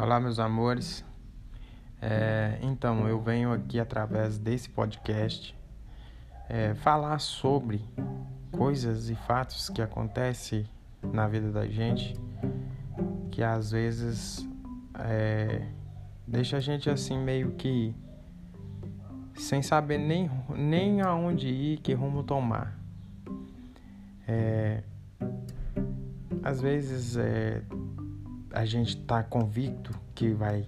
Olá, meus amores. É, então, eu venho aqui através desse podcast é, falar sobre coisas e fatos que acontecem na vida da gente que às vezes é, deixa a gente assim meio que sem saber nem, nem aonde ir, que rumo tomar. É, às vezes é, a gente está convicto que vai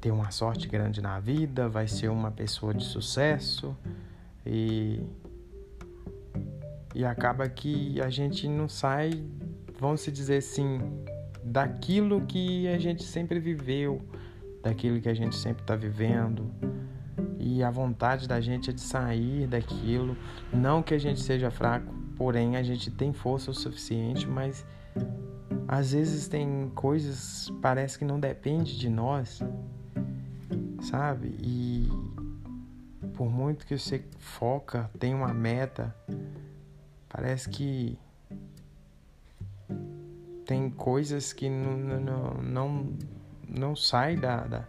ter uma sorte grande na vida, vai ser uma pessoa de sucesso e e acaba que a gente não sai, vamos dizer assim, daquilo que a gente sempre viveu, daquilo que a gente sempre está vivendo. E a vontade da gente é de sair daquilo. Não que a gente seja fraco, porém a gente tem força o suficiente, mas às vezes tem coisas parece que não depende de nós, sabe? E por muito que você foca, tem uma meta, parece que tem coisas que não não não, não sai da, da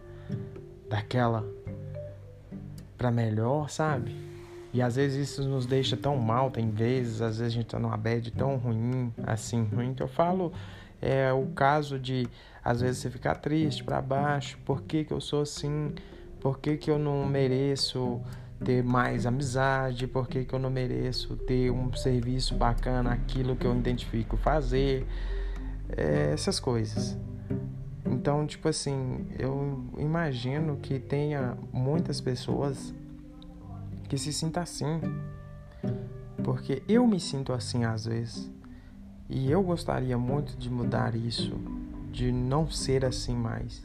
daquela para melhor, sabe? E às vezes isso nos deixa tão mal, tem vezes, às vezes a gente tá numa bad tão ruim, assim, ruim que eu falo é o caso de às vezes você ficar triste para baixo, por que, que eu sou assim? Por que, que eu não mereço ter mais amizade? Por que, que eu não mereço ter um serviço bacana, aquilo que eu identifico fazer? É, essas coisas. Então, tipo assim, eu imagino que tenha muitas pessoas que se sintam assim. Porque eu me sinto assim às vezes. E eu gostaria muito de mudar isso, de não ser assim mais.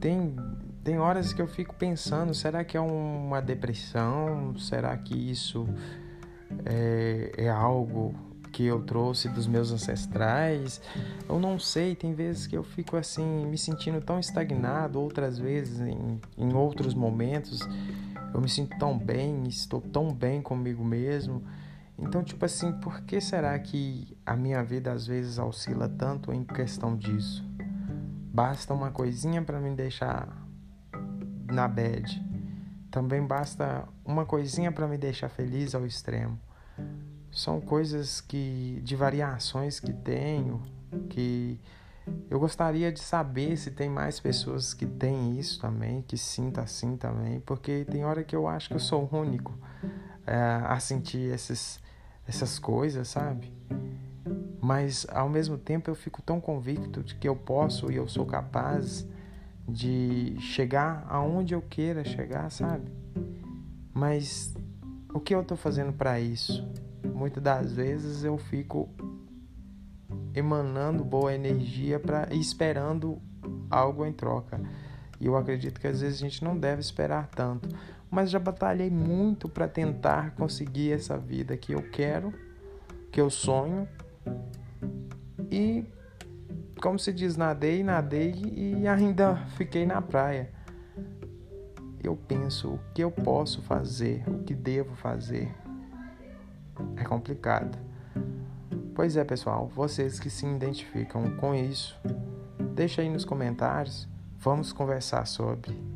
Tem, tem horas que eu fico pensando: será que é uma depressão? Será que isso é, é algo que eu trouxe dos meus ancestrais? Eu não sei. Tem vezes que eu fico assim, me sentindo tão estagnado, outras vezes, em, em outros momentos, eu me sinto tão bem, estou tão bem comigo mesmo. Então, tipo assim, por que será que a minha vida às vezes oscila tanto em questão disso? Basta uma coisinha para me deixar na bad. Também basta uma coisinha para me deixar feliz ao extremo. São coisas que de variações que tenho, que eu gostaria de saber se tem mais pessoas que têm isso também, que sinta assim também, porque tem hora que eu acho que eu sou o único é, a sentir esses essas coisas, sabe? Mas ao mesmo tempo eu fico tão convicto de que eu posso e eu sou capaz de chegar aonde eu queira chegar, sabe? Mas o que eu estou fazendo para isso? Muitas das vezes eu fico emanando boa energia para esperando algo em troca. E eu acredito que às vezes a gente não deve esperar tanto mas já batalhei muito para tentar conseguir essa vida que eu quero, que eu sonho. E como se diz, nadei, nadei e ainda fiquei na praia. Eu penso o que eu posso fazer, o que devo fazer. É complicado. Pois é, pessoal, vocês que se identificam com isso, deixa aí nos comentários, vamos conversar sobre.